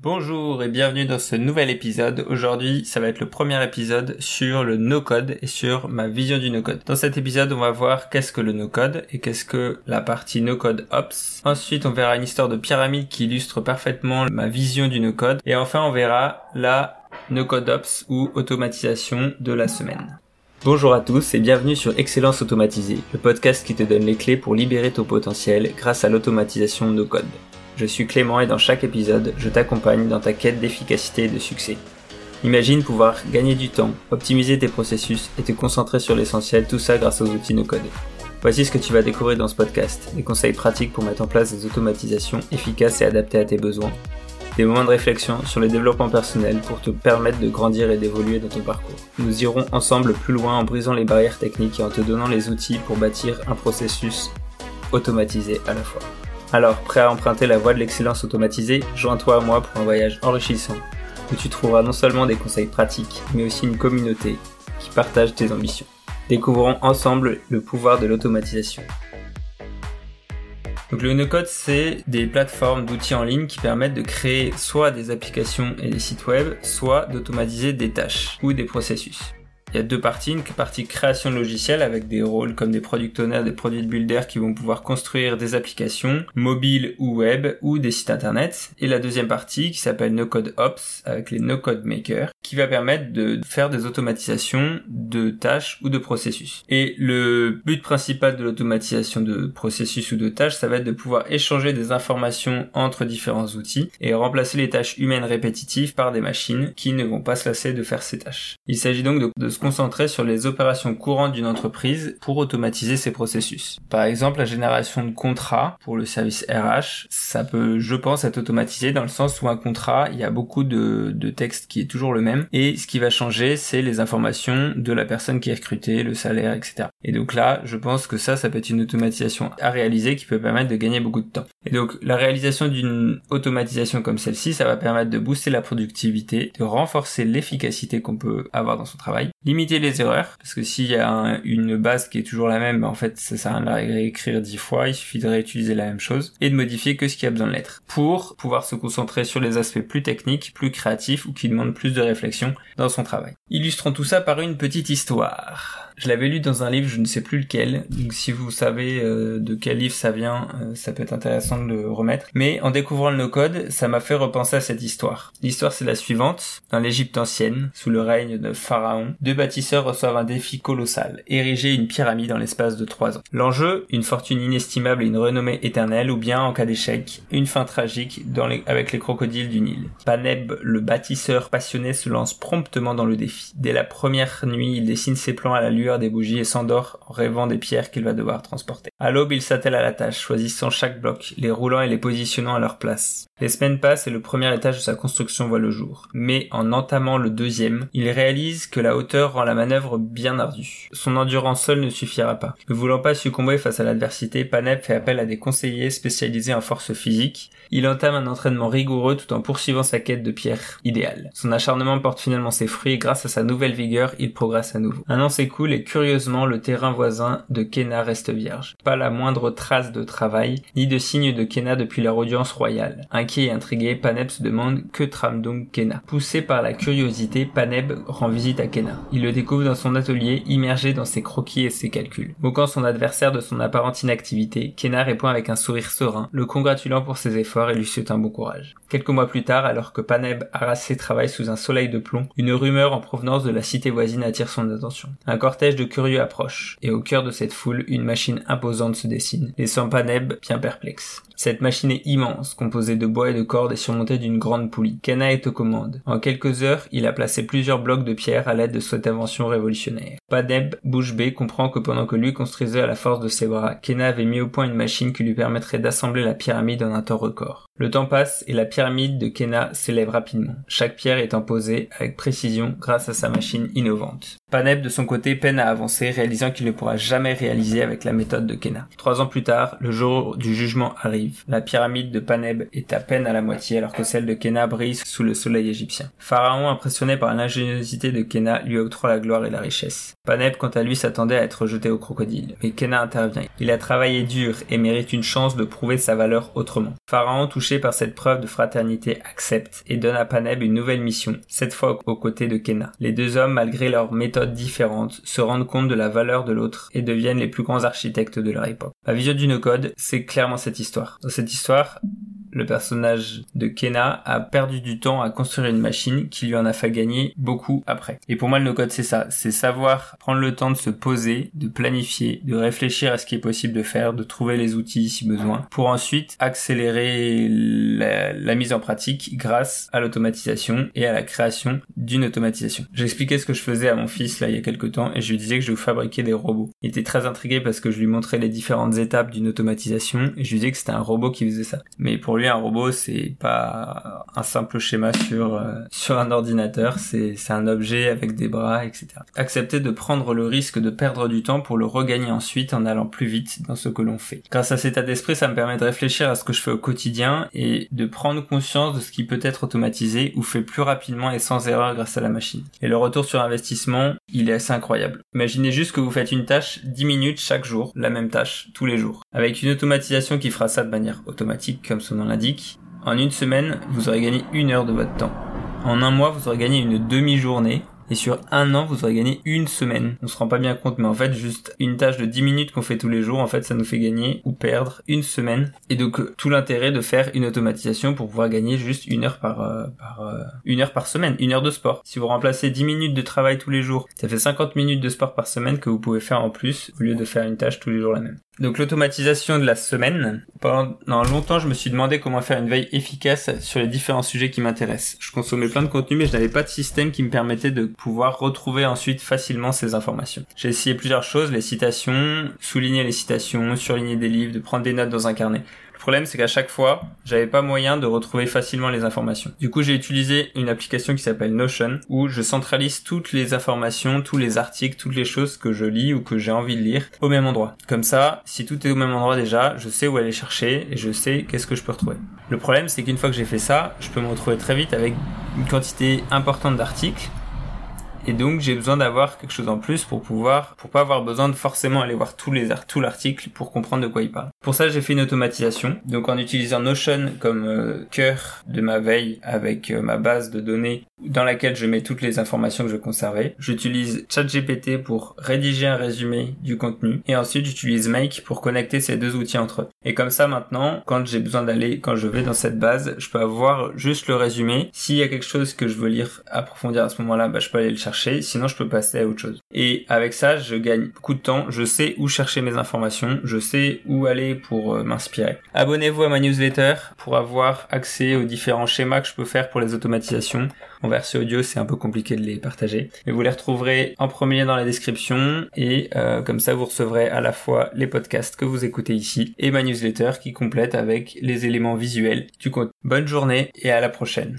Bonjour et bienvenue dans ce nouvel épisode. Aujourd'hui, ça va être le premier épisode sur le no-code et sur ma vision du no-code. Dans cet épisode, on va voir qu'est-ce que le no-code et qu'est-ce que la partie no-code ops. Ensuite, on verra une histoire de pyramide qui illustre parfaitement ma vision du no-code. Et enfin, on verra la no-code ops ou automatisation de la semaine. Bonjour à tous et bienvenue sur Excellence Automatisée, le podcast qui te donne les clés pour libérer ton potentiel grâce à l'automatisation no code. Je suis Clément et dans chaque épisode, je t'accompagne dans ta quête d'efficacité et de succès. Imagine pouvoir gagner du temps, optimiser tes processus et te concentrer sur l'essentiel, tout ça grâce aux outils no-code. Voici ce que tu vas découvrir dans ce podcast, des conseils pratiques pour mettre en place des automatisations efficaces et adaptées à tes besoins, des moments de réflexion sur le développement personnel pour te permettre de grandir et d'évoluer dans ton parcours. Nous irons ensemble plus loin en brisant les barrières techniques et en te donnant les outils pour bâtir un processus automatisé à la fois. Alors, prêt à emprunter la voie de l'excellence automatisée, joins-toi à moi pour un voyage enrichissant, où tu trouveras non seulement des conseils pratiques, mais aussi une communauté qui partage tes ambitions. Découvrons ensemble le pouvoir de l'automatisation. Donc le no-code, c'est des plateformes d'outils en ligne qui permettent de créer soit des applications et des sites web, soit d'automatiser des tâches ou des processus. Il y a deux parties, une partie création de logiciels avec des rôles comme des product owners, des product builders qui vont pouvoir construire des applications mobiles ou web ou des sites internet. Et la deuxième partie qui s'appelle No Code Ops avec les No Code Makers qui va permettre de faire des automatisations de tâches ou de processus. Et le but principal de l'automatisation de processus ou de tâches, ça va être de pouvoir échanger des informations entre différents outils et remplacer les tâches humaines répétitives par des machines qui ne vont pas se lasser de faire ces tâches. Il s'agit donc de, de concentrer sur les opérations courantes d'une entreprise pour automatiser ses processus. Par exemple, la génération de contrats pour le service RH, ça peut, je pense, être automatisé dans le sens où un contrat, il y a beaucoup de, de texte qui est toujours le même et ce qui va changer, c'est les informations de la personne qui est recrutée, le salaire, etc. Et donc là, je pense que ça, ça peut être une automatisation à réaliser qui peut permettre de gagner beaucoup de temps. Et donc, la réalisation d'une automatisation comme celle-ci, ça va permettre de booster la productivité, de renforcer l'efficacité qu'on peut avoir dans son travail, limiter les erreurs, parce que s'il y a une base qui est toujours la même, ben, en fait, ça sert à rien de réécrire dix fois, il suffit de réutiliser la même chose, et de modifier que ce qui a besoin de l'être, pour pouvoir se concentrer sur les aspects plus techniques, plus créatifs, ou qui demandent plus de réflexion dans son travail. Illustrons tout ça par une petite histoire. Je l'avais lu dans un livre, je ne sais plus lequel. Donc si vous savez euh, de quel livre ça vient, euh, ça peut être intéressant de le remettre. Mais en découvrant le no-code, ça m'a fait repenser à cette histoire. L'histoire c'est la suivante. Dans l'Égypte ancienne, sous le règne de Pharaon, deux bâtisseurs reçoivent un défi colossal. Ériger une pyramide en l'espace de trois ans. L'enjeu, une fortune inestimable et une renommée éternelle, ou bien, en cas d'échec, une fin tragique dans les... avec les crocodiles du Nil. Paneb, le bâtisseur passionné, se lance promptement dans le défi. Dès la première nuit, il dessine ses plans à la lueur des bougies et s'endort en rêvant des pierres qu'il va devoir transporter. À l'aube, il s'attelle à la tâche, choisissant chaque bloc, les roulant et les positionnant à leur place. Les semaines passent et le premier étage de sa construction voit le jour. Mais en entamant le deuxième, il réalise que la hauteur rend la manœuvre bien ardue. Son endurance seule ne suffira pas. Ne voulant pas succomber face à l'adversité, Panep fait appel à des conseillers spécialisés en force physique. Il entame un entraînement rigoureux tout en poursuivant sa quête de pierre idéale. Son acharnement porte finalement ses fruits et grâce à sa nouvelle vigueur, il progresse à nouveau. Un an s'écoule et curieusement, le terrain voisin de Kena reste vierge. La moindre trace de travail, ni de signe de Kena depuis leur audience royale. Inquiet et intrigué, Paneb se demande que trame donc Kena. Poussé par la curiosité, Paneb rend visite à Kena. Il le découvre dans son atelier, immergé dans ses croquis et ses calculs. Moquant son adversaire de son apparente inactivité, Kena répond avec un sourire serein, le congratulant pour ses efforts et lui souhaite un bon courage. Quelques mois plus tard, alors que Paneb ses travaille sous un soleil de plomb, une rumeur en provenance de la cité voisine attire son attention. Un cortège de curieux approche, et au cœur de cette foule, une machine imposante se dessine, laissant bien perplexe. Cette machine est immense, composée de bois et de cordes et surmontée d'une grande poulie. Kena est aux commandes. En quelques heures, il a placé plusieurs blocs de pierre à l'aide de cette invention révolutionnaire. Paneb, bouche bée, comprend que pendant que lui construisait à la force de ses bras, Kena avait mis au point une machine qui lui permettrait d'assembler la pyramide en un temps record. Le temps passe et la pyramide de Kena s'élève rapidement, chaque pierre étant posée avec précision grâce à sa machine innovante. Paneb de son côté peine à avancer, réalisant qu'il ne pourra jamais réaliser avec la méthode de Kena. Trois ans plus tard, le jour du jugement arrive. La pyramide de Paneb est à peine à la moitié alors que celle de Kena brille sous le soleil égyptien. Pharaon, impressionné par l'ingéniosité de Kena, lui octroie la gloire et la richesse. Paneb, quant à lui, s'attendait à être jeté au crocodile. Mais Kenna intervient. Il a travaillé dur et mérite une chance de prouver sa valeur autrement. Pharaon, touché par cette preuve de fraternité, accepte et donne à Paneb une nouvelle mission, cette fois aux côtés de Kenna. Les deux hommes, malgré leurs méthodes différentes, se rendent compte de la valeur de l'autre et deviennent les plus grands architectes de leur époque. La vision du no-code, c'est clairement cette histoire. Dans cette histoire, le personnage de Kena a perdu du temps à construire une machine qui lui en a fait gagner beaucoup après. Et pour moi, le no-code, c'est ça. C'est savoir prendre le temps de se poser, de planifier, de réfléchir à ce qui est possible de faire, de trouver les outils si besoin, pour ensuite accélérer la, mise en pratique grâce à l'automatisation et à la création d'une automatisation. J'expliquais ce que je faisais à mon fils là il y a quelques temps et je lui disais que je fabriquais des robots. Il était très intrigué parce que je lui montrais les différentes étapes d'une automatisation et je lui disais que c'était un robot qui faisait ça. Lui, un robot, c'est pas un simple schéma sur euh, sur un ordinateur, c'est un objet avec des bras, etc. Accepter de prendre le risque de perdre du temps pour le regagner ensuite en allant plus vite dans ce que l'on fait. Grâce à cet état d'esprit, ça me permet de réfléchir à ce que je fais au quotidien et de prendre conscience de ce qui peut être automatisé ou fait plus rapidement et sans erreur grâce à la machine. Et le retour sur investissement, il est assez incroyable. Imaginez juste que vous faites une tâche 10 minutes chaque jour, la même tâche, tous les jours. Avec une automatisation qui fera ça de manière automatique, comme son nom l'indique, en une semaine, vous aurez gagné une heure de votre temps. En un mois, vous aurez gagné une demi-journée et sur un an, vous aurez gagné une semaine. On se rend pas bien compte, mais en fait, juste une tâche de 10 minutes qu'on fait tous les jours, en fait, ça nous fait gagner ou perdre une semaine. Et donc, tout l'intérêt de faire une automatisation pour pouvoir gagner juste une heure par, euh, par euh, une heure par semaine, une heure de sport. Si vous remplacez 10 minutes de travail tous les jours, ça fait 50 minutes de sport par semaine que vous pouvez faire en plus au lieu de faire une tâche tous les jours la même. Donc l'automatisation de la semaine. Pendant longtemps, je me suis demandé comment faire une veille efficace sur les différents sujets qui m'intéressent. Je consommais plein de contenu, mais je n'avais pas de système qui me permettait de pouvoir retrouver ensuite facilement ces informations. J'ai essayé plusieurs choses, les citations, souligner les citations, surligner des livres, de prendre des notes dans un carnet. Le problème, c'est qu'à chaque fois, j'avais pas moyen de retrouver facilement les informations. Du coup, j'ai utilisé une application qui s'appelle Notion, où je centralise toutes les informations, tous les articles, toutes les choses que je lis ou que j'ai envie de lire au même endroit. Comme ça, si tout est au même endroit déjà, je sais où aller chercher et je sais qu'est-ce que je peux retrouver. Le problème, c'est qu'une fois que j'ai fait ça, je peux me retrouver très vite avec une quantité importante d'articles et donc j'ai besoin d'avoir quelque chose en plus pour pouvoir, pour pas avoir besoin de forcément aller voir tous les tout l'article pour comprendre de quoi il parle. Pour ça j'ai fait une automatisation. Donc en utilisant Notion comme euh, cœur de ma veille avec euh, ma base de données dans laquelle je mets toutes les informations que je conservais. J'utilise ChatGPT pour rédiger un résumé du contenu et ensuite j'utilise Make pour connecter ces deux outils entre eux. Et comme ça maintenant, quand j'ai besoin d'aller, quand je vais dans cette base, je peux avoir juste le résumé. S'il y a quelque chose que je veux lire, approfondir à ce moment-là, bah, je peux aller le chercher. Sinon, je peux passer à autre chose. Et avec ça, je gagne beaucoup de temps. Je sais où chercher mes informations. Je sais où aller pour euh, m'inspirer. Abonnez-vous à ma newsletter pour avoir accès aux différents schémas que je peux faire pour les automatisations. En version audio, c'est un peu compliqué de les partager. Mais vous les retrouverez en premier dans la description et euh, comme ça, vous recevrez à la fois les podcasts que vous écoutez ici et ma newsletter qui complète avec les éléments visuels du compte. Bonne journée et à la prochaine.